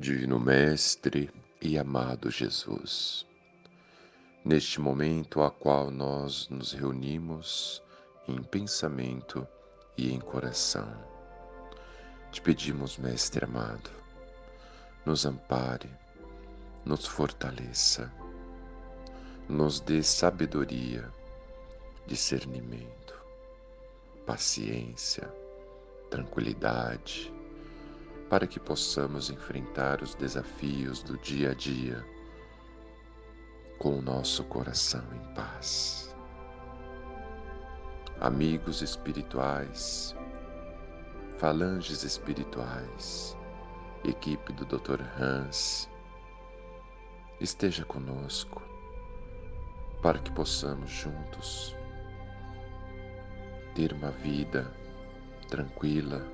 Divino Mestre e amado Jesus, neste momento a qual nós nos reunimos em pensamento e em coração, te pedimos, Mestre amado, nos ampare, nos fortaleça, nos dê sabedoria, discernimento, paciência, tranquilidade, para que possamos enfrentar os desafios do dia a dia com o nosso coração em paz. Amigos espirituais, falanges espirituais, equipe do Dr. Hans, esteja conosco para que possamos juntos ter uma vida tranquila,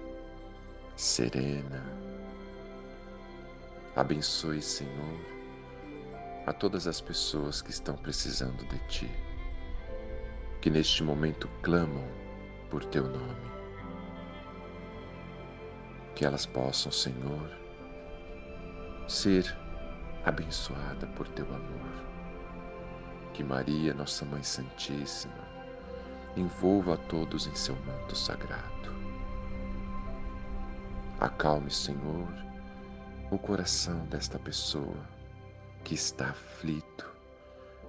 serena. Abençoe, Senhor, a todas as pessoas que estão precisando de Ti, que neste momento clamam por Teu nome. Que elas possam, Senhor, ser abençoada por Teu amor. Que Maria, Nossa Mãe Santíssima, envolva a todos em seu manto sagrado Acalme, Senhor, o coração desta pessoa que está aflito,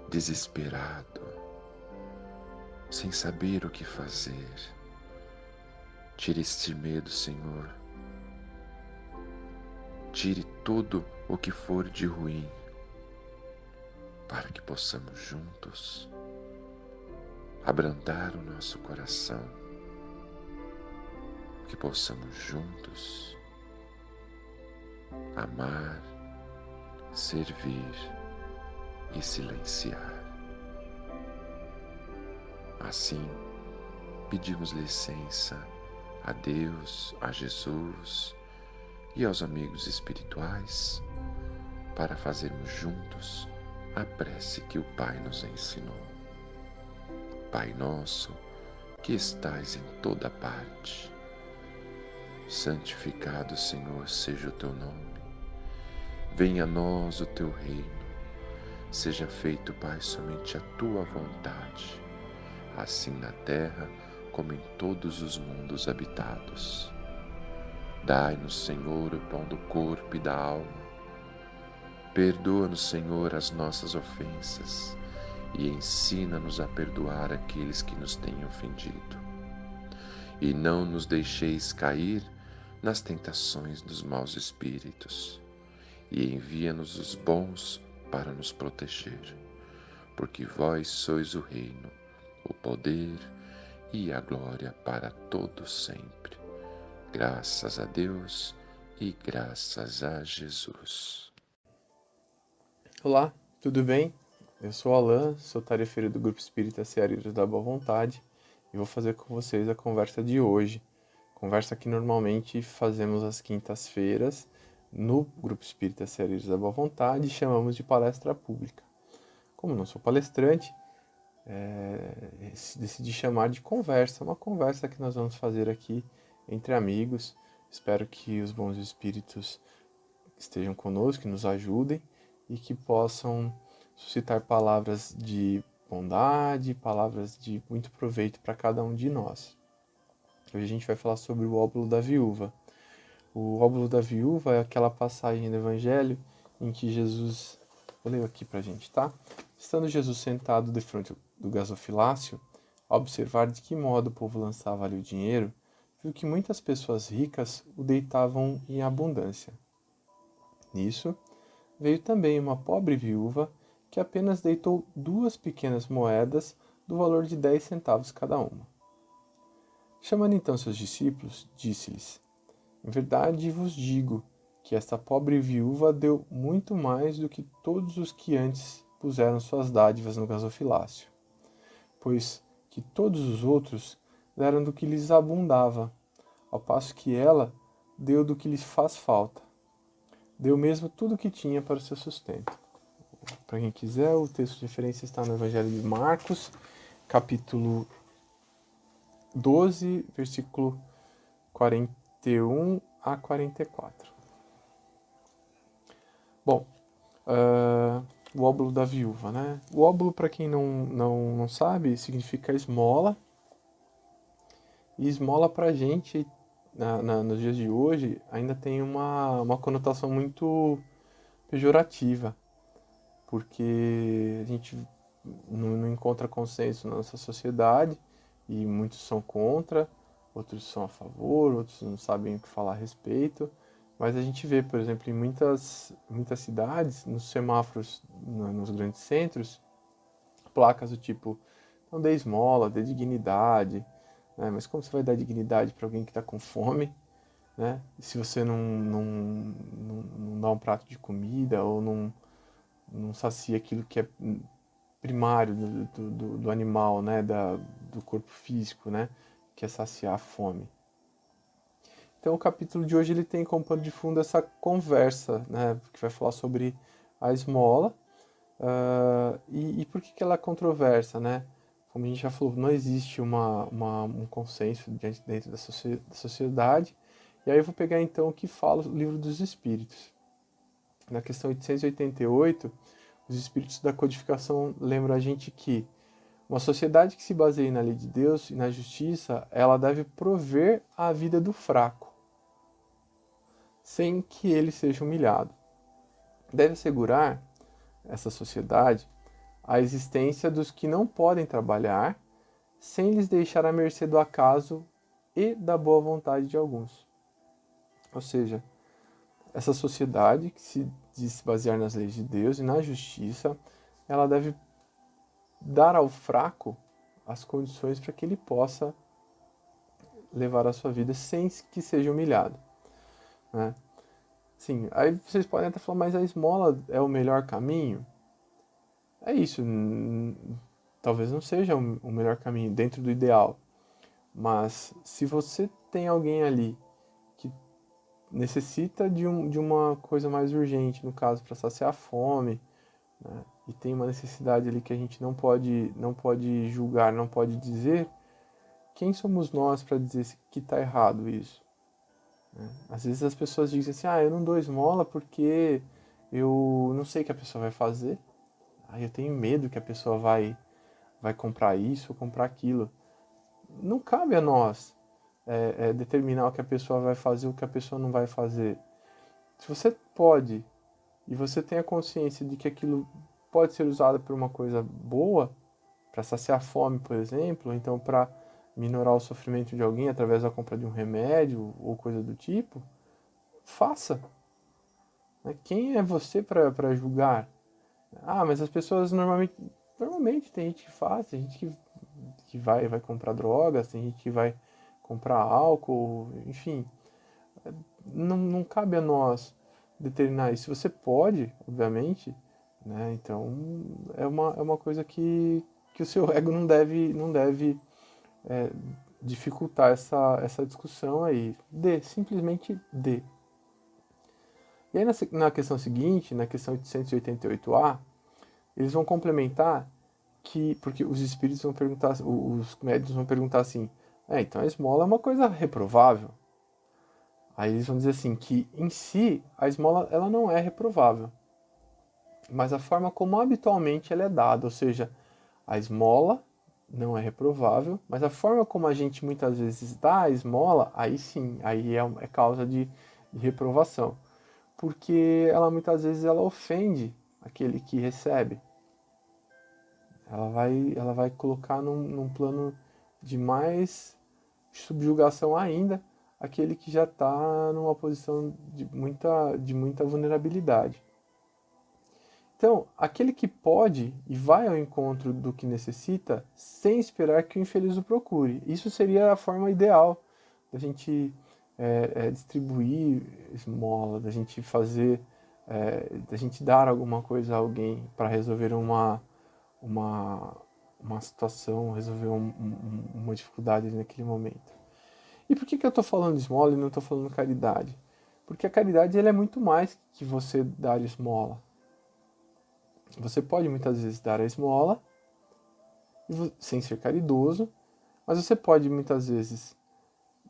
desesperado, sem saber o que fazer. Tire este medo, Senhor. Tire tudo o que for de ruim, para que possamos juntos abrandar o nosso coração que possamos juntos amar, servir e silenciar. Assim, pedimos licença a Deus, a Jesus e aos amigos espirituais para fazermos juntos a prece que o Pai nos ensinou. Pai nosso, que estais em toda parte, Santificado, Senhor, seja o teu nome. Venha a nós o teu reino. Seja feito, Pai, somente a tua vontade, assim na terra como em todos os mundos habitados. Dai-nos, Senhor, o pão do corpo e da alma. Perdoa-nos, Senhor, as nossas ofensas e ensina-nos a perdoar aqueles que nos têm ofendido. E não nos deixeis cair nas tentações dos maus espíritos e envia-nos os bons para nos proteger, porque vós sois o reino, o poder e a glória para todos sempre. Graças a Deus e graças a Jesus. Olá, tudo bem? Eu sou Alan, sou tarefeiro do Grupo Espírita Ceareiros da Boa Vontade e vou fazer com vocês a conversa de hoje Conversa que normalmente fazemos às quintas-feiras no Grupo Espírita Ceareiros da Boa Vontade e chamamos de palestra pública. Como não sou palestrante, é, decidi chamar de conversa, uma conversa que nós vamos fazer aqui entre amigos. Espero que os bons espíritos estejam conosco, que nos ajudem e que possam suscitar palavras de bondade, palavras de muito proveito para cada um de nós. Hoje a gente vai falar sobre o óbolo da viúva. O óbolo da viúva é aquela passagem do Evangelho em que Jesus. Vou ler aqui para a gente, tá? Estando Jesus sentado de frente do gasofilácio, a observar de que modo o povo lançava ali o dinheiro, viu que muitas pessoas ricas o deitavam em abundância. Nisso, veio também uma pobre viúva que apenas deitou duas pequenas moedas do valor de dez centavos cada uma. Chamando então seus discípulos, disse-lhes: Em verdade vos digo que esta pobre viúva deu muito mais do que todos os que antes puseram suas dádivas no gasofilácio, pois que todos os outros deram do que lhes abundava, ao passo que ela deu do que lhes faz falta. Deu mesmo tudo o que tinha para o seu sustento. Para quem quiser, o texto de referência está no Evangelho de Marcos, capítulo 12, versículo 41 a 44. Bom, uh, o óbolo da viúva, né? O óbolo, para quem não, não, não sabe, significa esmola. E esmola para a gente, na, na, nos dias de hoje, ainda tem uma, uma conotação muito pejorativa, porque a gente não, não encontra consenso na nossa sociedade e muitos são contra, outros são a favor, outros não sabem o que falar a respeito. Mas a gente vê, por exemplo, em muitas, muitas cidades, nos semáforos, nos grandes centros, placas do tipo não dê esmola, dê dignidade. Né? Mas como você vai dar dignidade para alguém que está com fome? Né? Se você não, não, não, não, dá um prato de comida ou não, não sacia aquilo que é primário do, do, do animal, né? da, do corpo físico, né? que é saciar a fome. Então o capítulo de hoje ele tem como pano de fundo essa conversa, né, que vai falar sobre a esmola uh, e, e, por que, que ela é controversa, né? Como a gente já falou, não existe uma, uma um consenso dentro da, sociedade. E aí eu vou pegar então o que fala o livro dos Espíritos. Na questão 888, os Espíritos da Codificação lembram a gente que uma sociedade que se baseia na lei de Deus e na justiça, ela deve prover a vida do fraco sem que ele seja humilhado. Deve assegurar essa sociedade a existência dos que não podem trabalhar, sem lhes deixar à mercê do acaso e da boa vontade de alguns. Ou seja, essa sociedade que se diz se basear nas leis de Deus e na justiça, ela deve dar ao fraco as condições para que ele possa levar a sua vida sem que seja humilhado. Né? Sim, aí vocês podem até falar, mas a esmola é o melhor caminho? É isso, talvez não seja o melhor caminho dentro do ideal, mas se você tem alguém ali que necessita de, um, de uma coisa mais urgente, no caso para saciar a fome, né, e tem uma necessidade ali que a gente não pode, não pode julgar, não pode dizer, quem somos nós para dizer que está errado isso? Né? Às vezes as pessoas dizem assim, ah, eu não dou esmola porque eu não sei o que a pessoa vai fazer. Aí eu tenho medo que a pessoa vai, vai comprar isso ou comprar aquilo. Não cabe a nós é, é, determinar o que a pessoa vai fazer ou o que a pessoa não vai fazer. Se você pode e você tem a consciência de que aquilo pode ser usado por uma coisa boa, para saciar a fome, por exemplo, ou então para minorar o sofrimento de alguém através da compra de um remédio ou coisa do tipo, faça. Né? Quem é você para julgar? Ah, mas as pessoas normalmente. Normalmente tem gente que faz, tem gente que, que vai, vai comprar drogas, tem gente que vai comprar álcool, enfim. Não, não cabe a nós determinar isso. Você pode, obviamente, né? Então é uma, é uma coisa que, que o seu ego não deve, não deve é, dificultar essa, essa discussão aí. D, simplesmente D. E aí na, na questão seguinte, na questão 888A, eles vão complementar que, porque os espíritos vão perguntar, os médios vão perguntar assim, é, então a esmola é uma coisa reprovável. Aí eles vão dizer assim, que em si a esmola ela não é reprovável, mas a forma como habitualmente ela é dada, ou seja, a esmola não é reprovável, mas a forma como a gente muitas vezes dá a esmola, aí sim, aí é, é causa de, de, reprovação. Porque ela muitas vezes ela ofende aquele que recebe. Ela vai, ela vai colocar num, num plano de mais subjugação ainda aquele que já está numa posição de muita, de muita vulnerabilidade. Então, aquele que pode e vai ao encontro do que necessita sem esperar que o infeliz o procure. Isso seria a forma ideal da gente é, é, distribuir esmola, da gente fazer, é, da gente dar alguma coisa a alguém para resolver uma, uma, uma situação, resolver um, um, uma dificuldade naquele momento. E por que, que eu estou falando esmola e não estou falando caridade? Porque a caridade ele é muito mais que você dar esmola. Você pode muitas vezes dar a esmola sem ser caridoso, mas você pode muitas vezes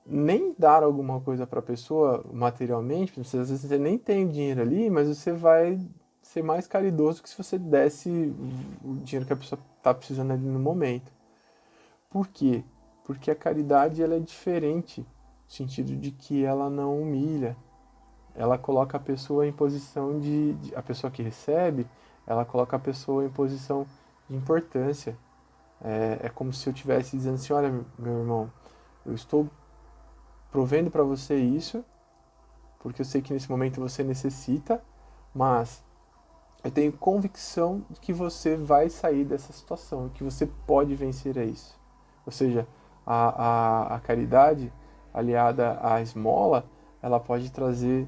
nem dar alguma coisa para a pessoa materialmente, às vezes você nem tem dinheiro ali, mas você vai ser mais caridoso que se você desse o dinheiro que a pessoa está precisando ali no momento. Por quê? Porque a caridade ela é diferente, no sentido de que ela não humilha. Ela coloca a pessoa em posição de, de a pessoa que recebe, ela coloca a pessoa em posição de importância. É, é como se eu estivesse dizendo assim, olha, meu irmão, eu estou provendo para você isso, porque eu sei que nesse momento você necessita, mas eu tenho convicção de que você vai sair dessa situação, que você pode vencer a isso. Ou seja, a, a, a caridade aliada à esmola, ela pode trazer,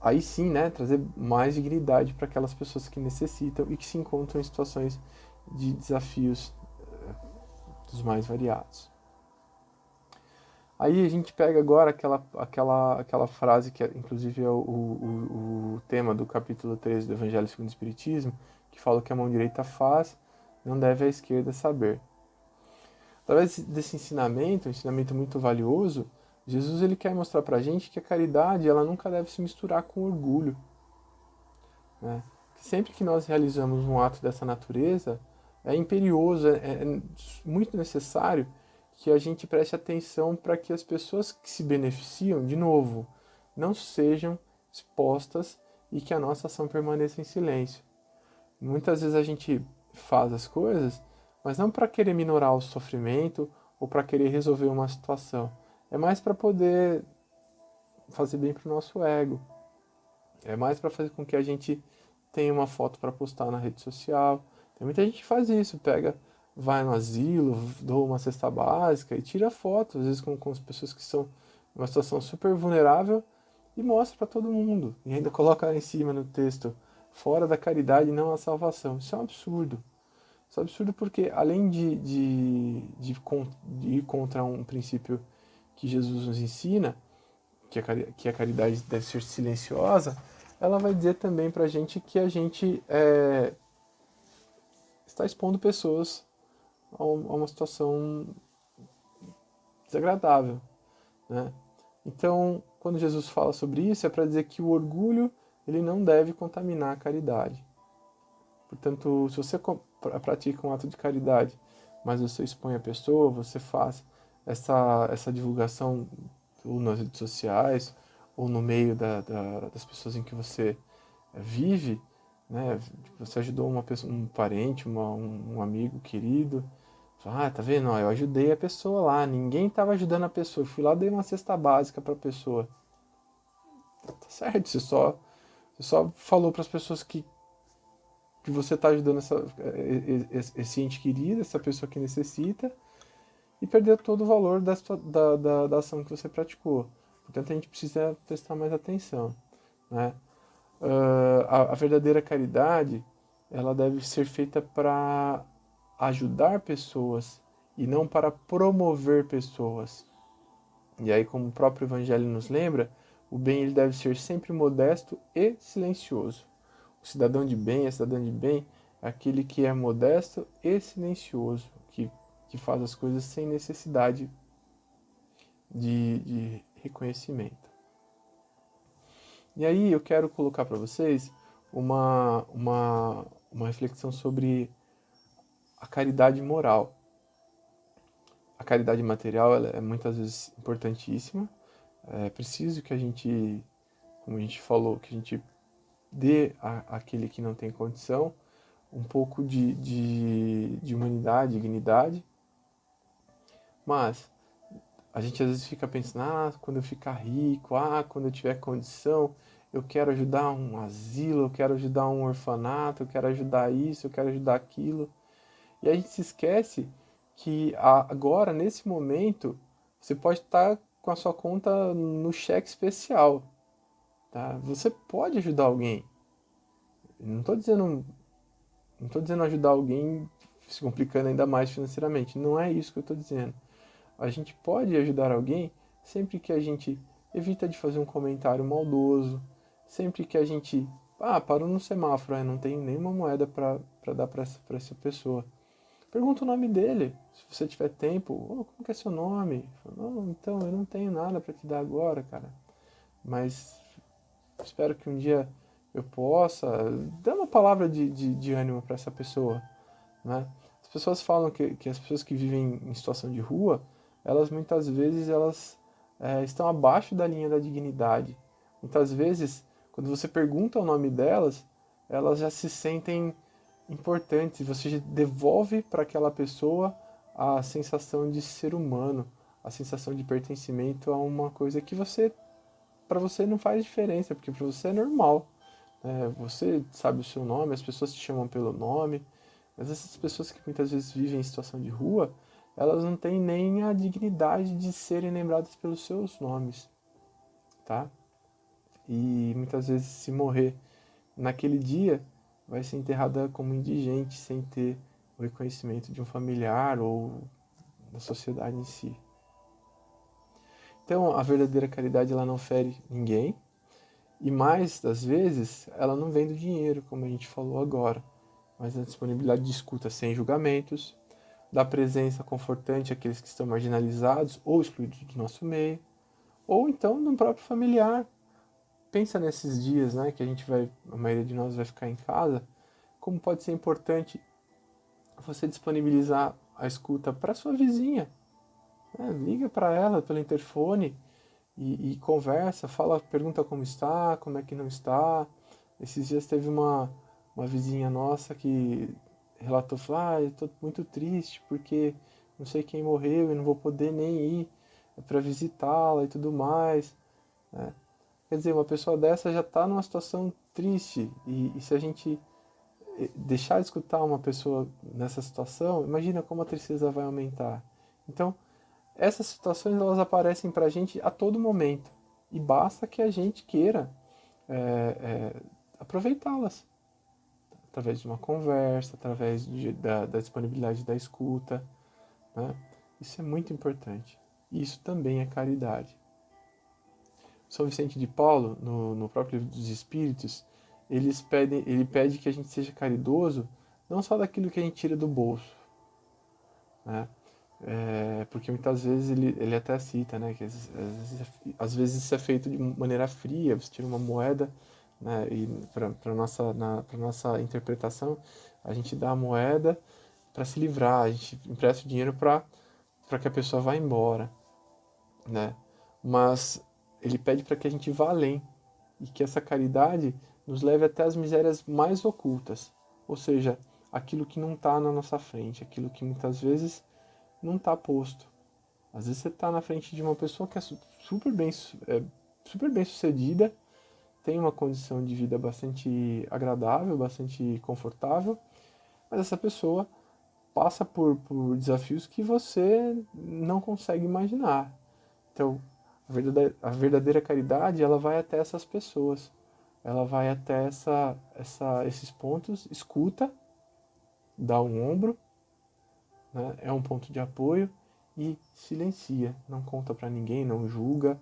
aí sim, né, trazer mais dignidade para aquelas pessoas que necessitam e que se encontram em situações de desafios eh, dos mais variados. Aí a gente pega agora aquela, aquela, aquela frase que, é, inclusive, é o, o, o tema do capítulo 13 do Evangelho segundo o Espiritismo, que fala que a mão direita faz, não deve a esquerda saber. Através desse ensinamento, um ensinamento muito valioso, Jesus ele quer mostrar para a gente que a caridade ela nunca deve se misturar com orgulho. Né? Sempre que nós realizamos um ato dessa natureza, é imperioso, é, é muito necessário que a gente preste atenção para que as pessoas que se beneficiam, de novo, não sejam expostas e que a nossa ação permaneça em silêncio. Muitas vezes a gente faz as coisas mas não para querer minorar o sofrimento ou para querer resolver uma situação. É mais para poder fazer bem para o nosso ego. É mais para fazer com que a gente tenha uma foto para postar na rede social. Tem muita gente que faz isso, pega, vai no asilo, doa uma cesta básica e tira foto, às vezes com, com as pessoas que são numa situação super vulnerável e mostra para todo mundo. E ainda coloca em cima no texto, fora da caridade não há salvação. Isso é um absurdo. Isso é absurdo porque, além de, de, de, de ir contra um princípio que Jesus nos ensina, que a, que a caridade deve ser silenciosa, ela vai dizer também para a gente que a gente é, está expondo pessoas a, uma situação desagradável. Né? Então, quando Jesus fala sobre isso, é para dizer que o orgulho ele não deve contaminar a caridade. Portanto, se você pratica um ato de caridade, mas você expõe a pessoa, você faz essa, essa divulgação ou nas redes sociais ou no meio da, da, das pessoas em que você vive, né? Você ajudou uma pessoa, um parente, uma, um, amigo querido, ah, tá vendo? eu ajudei a pessoa lá, ninguém estava ajudando a pessoa, eu fui lá dei uma cesta básica para a pessoa. Tá certo, você só, você só falou para as pessoas que que você está ajudando essa, esse ente querido, essa pessoa que necessita, e perder todo o valor da, da, da, da ação que você praticou. Portanto, a gente precisa prestar mais atenção. Né? Uh, a, a verdadeira caridade ela deve ser feita para ajudar pessoas e não para promover pessoas. E aí, como o próprio Evangelho nos lembra, o bem ele deve ser sempre modesto e silencioso. O cidadão de bem, a cidadã de bem, é aquele que é modesto e silencioso, que, faz as coisas sem necessidade de, de reconhecimento. E aí eu quero colocar para vocês uma, uma, uma reflexão sobre a caridade moral. A caridade material ela é muitas vezes importantíssima. É preciso que a gente, como a gente falou, que a gente dê àquele que não tem condição um pouco de, de, de humanidade, dignidade. Mas a gente às vezes fica pensando, ah, quando eu ficar rico, ah, quando eu tiver condição, eu quero ajudar um asilo, eu quero ajudar um orfanato, eu quero ajudar isso, eu quero ajudar aquilo. E a gente se esquece que agora, nesse momento, você pode estar com a sua conta no cheque especial. Tá? Você pode ajudar alguém. Não estou dizendo não estou dizendo ajudar alguém se complicando ainda mais financeiramente. Não é isso que eu estou dizendo. A gente pode ajudar alguém sempre que a gente evita de fazer um comentário maldoso, sempre que a gente ah, parou no semáforo, não tem nenhuma moeda para dar para essa, pessoa. Pergunta o nome dele, se você tiver tempo. Oh, como que é seu nome? Não, então, eu não tenho nada para te dar agora, cara. Mas espero que um dia eu possa dar uma palavra de, de, de ânimo para essa pessoa, né? As pessoas falam que, que as pessoas que vivem em situação de rua, elas muitas vezes elas é, estão abaixo da linha da dignidade. Muitas vezes, quando você pergunta o nome delas, elas já se sentem importantes. Você devolve para aquela pessoa a sensação de ser humano, a sensação de pertencimento a uma coisa que você, para você não faz diferença, porque para você é normal. É, você sabe o seu nome, as pessoas te chamam pelo nome. Mas essas pessoas que muitas vezes vivem em situação de rua, elas não têm nem a dignidade de serem lembradas pelos seus nomes, tá? E muitas vezes se morrer naquele dia, vai ser enterrada como indigente, sem ter o reconhecimento de um familiar ou da sociedade em si. Então, a verdadeira caridade ela não fere ninguém, e mais das vezes, ela não vem do dinheiro, como a gente falou agora, mas da disponibilidade de escuta sem julgamentos, da presença confortante àqueles que estão marginalizados ou excluídos do nosso meio, ou então no próprio familiar. Pensa nesses dias, né, que a gente vai, a maioria de nós vai ficar em casa, como pode ser importante você disponibilizar a escuta para sua vizinha. Né? Liga para ela pelo interfone e, e, conversa, fala, pergunta como está, como é que não está. Esses dias teve uma, uma vizinha nossa que relatou, falou, ah, eu tô muito triste porque não sei quem morreu e não vou poder nem ir para visitá-la e tudo mais. Né? Quer dizer, uma pessoa dessa já está numa situação triste e, e, se a gente eh, deixar de escutar uma pessoa nessa situação, imagina como a tristeza vai aumentar. Então, essas situações elas aparecem para a gente a todo momento e basta que a gente queira é, é, aproveitá-las através de uma conversa, através de, da, da, disponibilidade da escuta. Né? Isso é muito importante. Isso também é caridade. São Vicente de Paulo, no, no próprio livro dos Espíritos, eles pedem, ele pede que a gente seja caridoso não só daquilo que a gente tira do bolso, né? É, porque muitas vezes ele, ele até cita, né, que às vezes, às vezes isso é feito de maneira fria, você tira uma moeda, né, e para nossa na pra nossa interpretação, a gente dá a moeda para se livrar, a gente empresta o dinheiro para para que a pessoa vá embora, né? Mas ele pede para que a gente vá além e que essa caridade nos leve até as misérias mais ocultas, ou seja, aquilo que não está na nossa frente, aquilo que muitas vezes não está posto. Às vezes você está na frente de uma pessoa que é super bem, é, super bem sucedida, tem uma condição de vida bastante agradável, bastante confortável, mas essa pessoa passa por, por desafios que você não consegue imaginar. Então, a verdadeira, a verdadeira caridade ela vai até essas pessoas, ela vai até essa, essa, esses pontos, escuta, dá um ombro né? é um ponto de apoio e silencia, não conta para ninguém, não julga,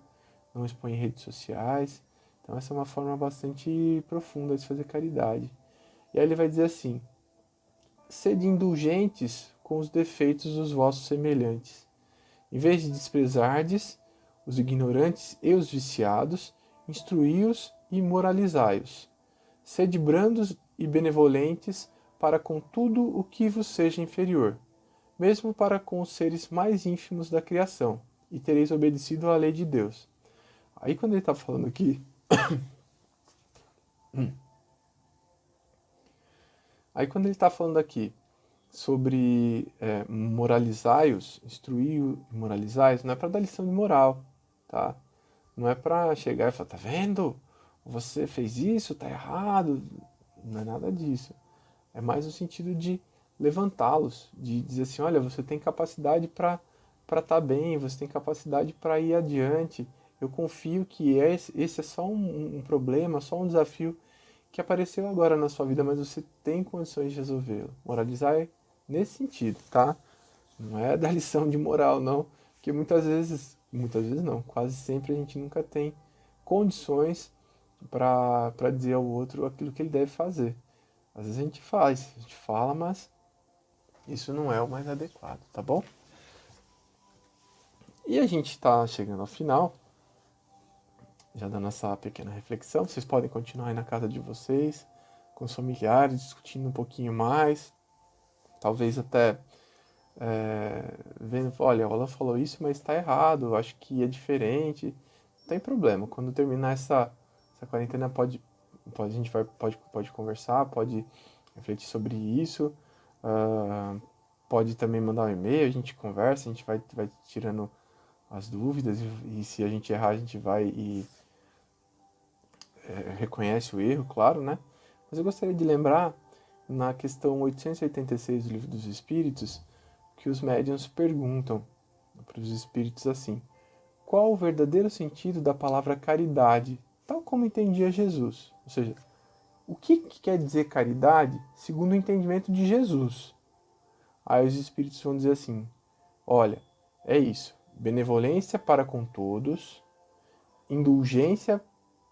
não expõe redes sociais. Então essa é uma forma bastante profunda de fazer caridade. E aí ele vai dizer assim: sede indulgentes com os defeitos dos vossos semelhantes. Em vez de desprezardes os ignorantes e os viciados, instruí-os e moralizai-os. Sede brandos e benevolentes para com tudo o que vos seja inferior mesmo para com os seres mais ínfimos da criação, e tereis obedecido à lei de Deus. Aí quando ele está falando aqui. Aí quando ele está falando aqui sobre é, moralizai-os, instruir e moralizai-os, não é para dar lição de moral, tá? Não é para chegar e falar, tá vendo? Você fez isso, tá errado. Não é nada disso. É mais no sentido de levantá-los, de dizer assim, olha, você tem capacidade para para estar tá bem, você tem capacidade para ir adiante. Eu confio que esse, esse é só um, um, problema, só um desafio que apareceu agora na sua vida, mas você tem condições de resolvê-lo. Moralizar é nesse sentido, tá? Não é da lição de moral, não, porque muitas vezes, muitas vezes não, quase sempre a gente nunca tem condições para dizer ao outro aquilo que ele deve fazer. Às vezes a gente faz, a gente fala, mas isso não é o mais adequado, tá bom? E a gente está chegando ao final, já dando essa pequena reflexão. Vocês podem continuar aí na casa de vocês, com os familiares, discutindo um pouquinho mais, talvez até é, vendo, olha, ela falou isso, mas está errado, acho que é diferente. Não tem problema. Quando terminar essa, essa quarentena, pode, pode, a gente vai, pode, pode conversar, pode refletir sobre isso. Uh, pode também mandar um e-mail, a gente conversa, a gente vai, vai tirando as dúvidas e, e se a gente errar, a gente vai e é, reconhece o erro, claro, né? Mas eu gostaria de lembrar, na questão 886 do Livro dos Espíritos, que os médiuns perguntam para os espíritos assim: qual o verdadeiro sentido da palavra caridade, tal como entendia Jesus? Ou seja, o que, que quer dizer caridade segundo o entendimento de Jesus? Aí os espíritos vão dizer assim: olha, é isso benevolência para com todos, indulgência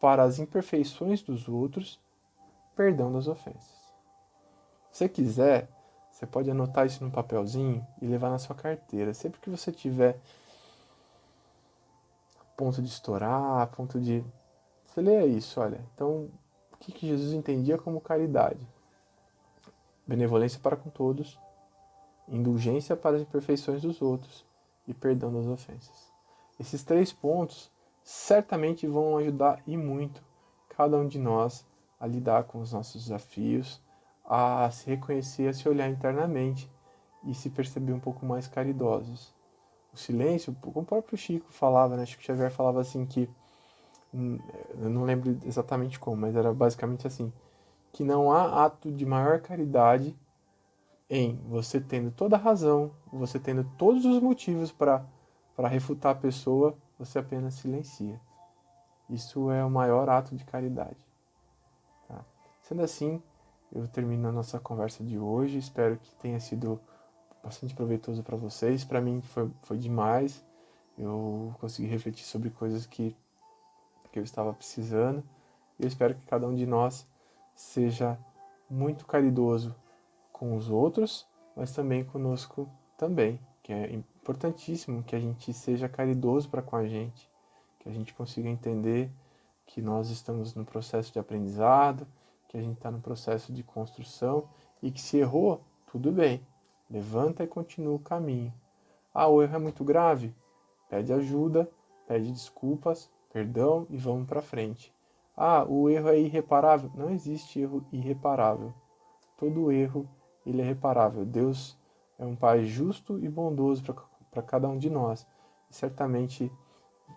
para as imperfeições dos outros, perdão das ofensas. Se você quiser, você pode anotar isso num papelzinho e levar na sua carteira. Sempre que você tiver ponto de estourar, ponto de. Você lê isso, olha. Então, o que, que Jesus entendia como caridade? Benevolência para com todos, indulgência para as imperfeições dos outros, e perdão das ofensas. Esses três pontos certamente vão ajudar e muito cada um de nós a lidar com os nossos desafios, a se reconhecer, a se olhar internamente e se perceber um pouco mais caridosos. O silêncio, como o próprio Chico falava, né? Chico Xavier falava assim que hum, eu não lembro exatamente como, mas era basicamente assim, que não há ato de maior caridade em você tendo toda a razão, você tendo todos os motivos para refutar a pessoa, você apenas silencia. Isso é o maior ato de caridade. Tá? Sendo assim, eu termino a nossa conversa de hoje. Espero que tenha sido bastante proveitoso para vocês. Para mim foi, foi demais. Eu consegui refletir sobre coisas que, que eu estava precisando. Eu espero que cada um de nós seja muito caridoso com os outros, mas também conosco também, que é importantíssimo que a gente seja caridoso para com a gente, que a gente consiga entender que nós estamos no processo de aprendizado, que a gente está no processo de construção e que se errou, tudo bem, levanta e continua o caminho. Ah, o erro é muito grave? Pede ajuda, pede desculpas, perdão e vamos para frente. Ah, o erro é irreparável? Não existe erro irreparável. Todo erro ele é reparável. Deus é um Pai justo e bondoso para cada um de nós. E certamente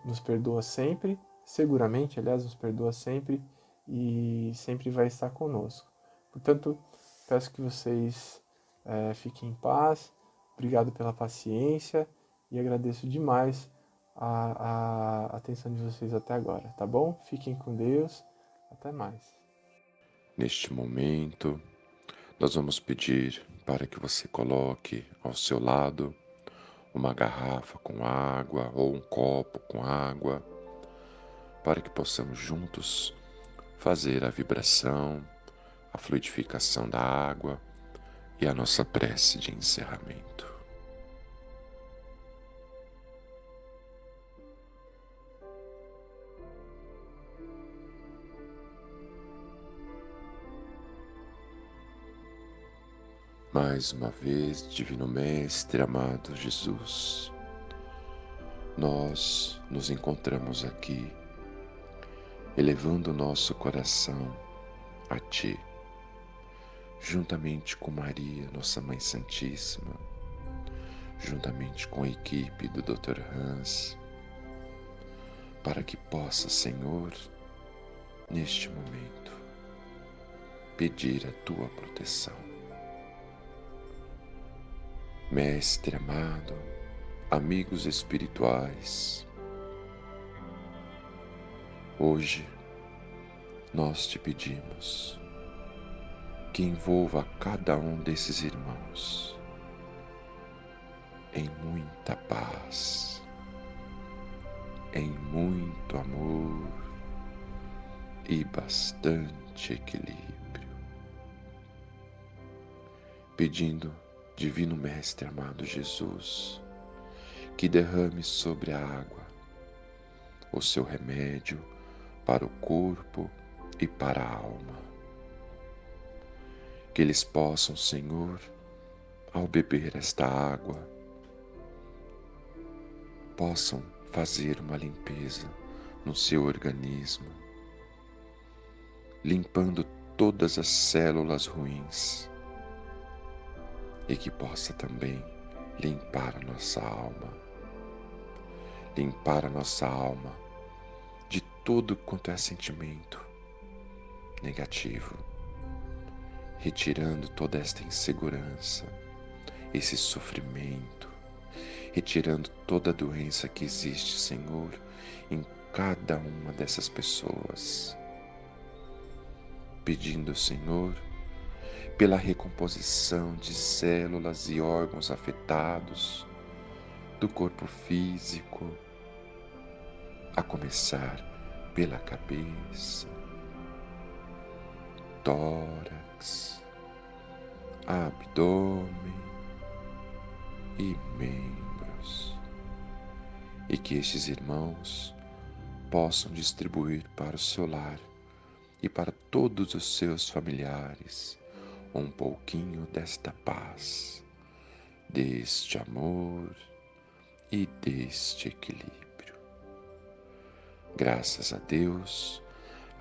nos perdoa sempre, seguramente, aliás, nos perdoa sempre e sempre vai estar conosco. Portanto, peço que vocês é, fiquem em paz. Obrigado pela paciência e agradeço demais a, a atenção de vocês até agora, tá bom? Fiquem com Deus. Até mais. Neste momento, nós vamos pedir para que você coloque ao seu lado uma garrafa com água ou um copo com água, para que possamos juntos fazer a vibração, a fluidificação da água e a nossa prece de encerramento. Mais uma vez, Divino Mestre, amado Jesus, nós nos encontramos aqui, elevando nosso coração a Ti, juntamente com Maria, nossa Mãe Santíssima, juntamente com a equipe do Dr. Hans, para que possa, Senhor, neste momento, pedir a Tua proteção Mestre amado, amigos espirituais, hoje nós te pedimos que envolva cada um desses irmãos em muita paz, em muito amor e bastante equilíbrio, pedindo Divino Mestre amado Jesus, que derrame sobre a água o seu remédio para o corpo e para a alma. Que eles possam, Senhor, ao beber esta água, possam fazer uma limpeza no seu organismo, limpando todas as células ruins e que possa também limpar a nossa alma, limpar a nossa alma de tudo quanto é sentimento negativo, retirando toda esta insegurança, esse sofrimento, retirando toda a doença que existe, Senhor, em cada uma dessas pessoas. Pedindo, Senhor, pela recomposição de células e órgãos afetados do corpo físico, a começar pela cabeça, tórax, abdômen e membros, e que estes irmãos possam distribuir para o seu lar e para todos os seus familiares um pouquinho desta paz, deste amor e deste equilíbrio. Graças a Deus,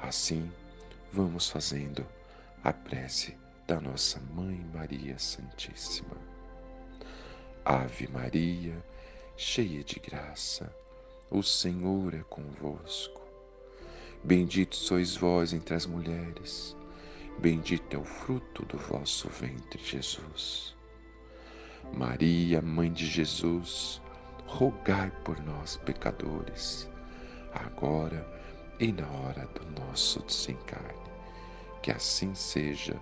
assim vamos fazendo a prece da nossa Mãe Maria Santíssima. Ave Maria, cheia de graça, o Senhor é convosco. Bendito sois vós entre as mulheres Bendito é o fruto do vosso ventre, Jesus. Maria, Mãe de Jesus, rogai por nós, pecadores, agora e na hora do nosso desencarne. Que assim seja,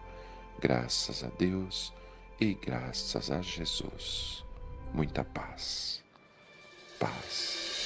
graças a Deus e graças a Jesus. Muita paz. Paz.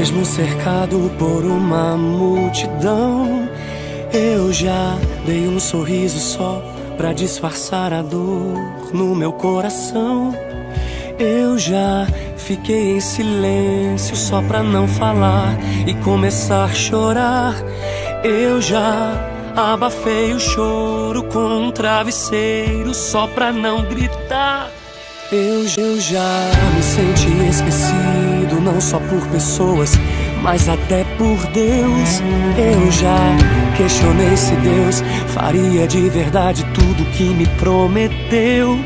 Mesmo cercado por uma multidão. Eu já dei um sorriso só para disfarçar a dor no meu coração. Eu já fiquei em silêncio só pra não falar e começar a chorar. Eu já abafei o choro com um travesseiro só pra não gritar. Eu, eu já me senti esquecido, não só por pessoas, mas até por Deus. Eu já questionei se Deus faria de verdade tudo que me prometeu.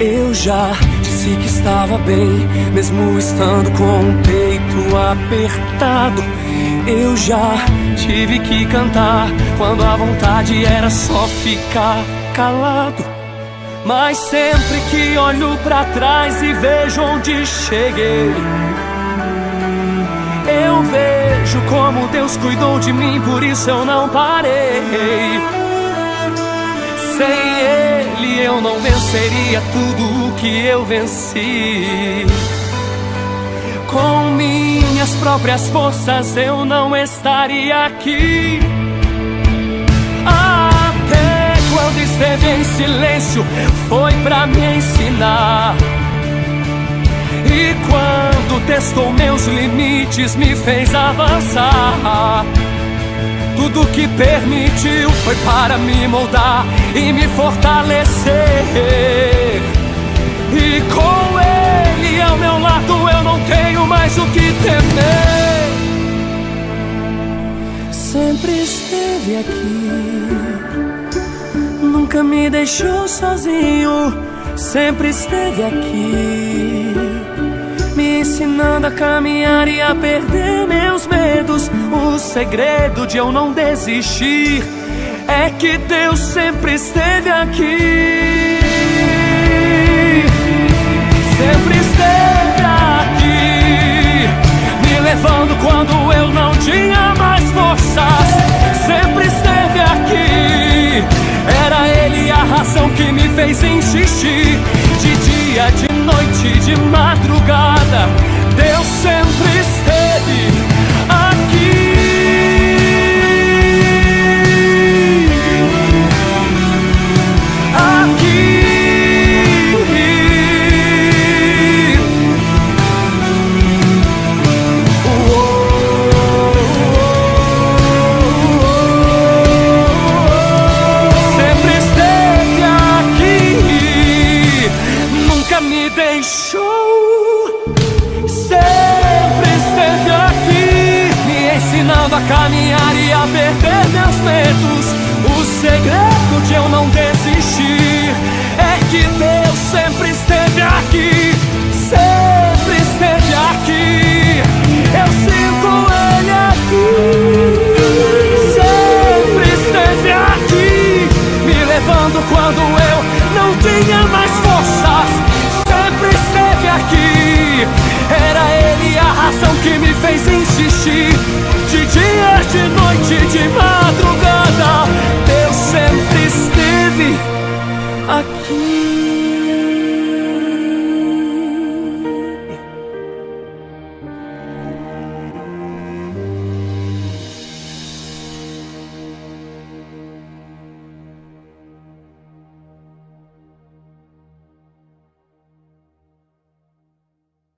Eu já disse que estava bem, mesmo estando com o peito apertado. Eu já tive que cantar quando a vontade era só ficar calado. Mas sempre que olho para trás e vejo onde cheguei, vejo como Deus cuidou de mim, por isso eu não parei. Sem Ele eu não venceria tudo o que eu venci. Com minhas próprias forças eu não estaria aqui. quando esteve em silêncio foi para me ensinar. E quando testou meus limites, me fez avançar. Tudo que permitiu foi para me moldar e me fortalecer. E com Ele ao meu lado, eu não tenho mais o que temer. Sempre esteve aqui nunca me deixou sozinho, sempre esteve aqui, ensinando a caminhar e a perder meus medos. O segredo de eu não desistir é que Deus sempre esteve aqui. sempre esteve aqui, me levando quando eu não tinha mais forças. Sempre esteve aqui, era Ele a razão que me fez insistir. De dia, de noite, de madrugada, Deus sempre esteve caminhar e a perder meus medos. O segredo de eu não desistir é que Deus sempre esteve aqui, sempre esteve aqui. Eu sinto Ele aqui, sempre esteve aqui, me levando quando eu não tinha mais forças. Sempre esteve aqui, era Ele a razão que me fez insistir de madrugada, Deus sempre esteve aqui.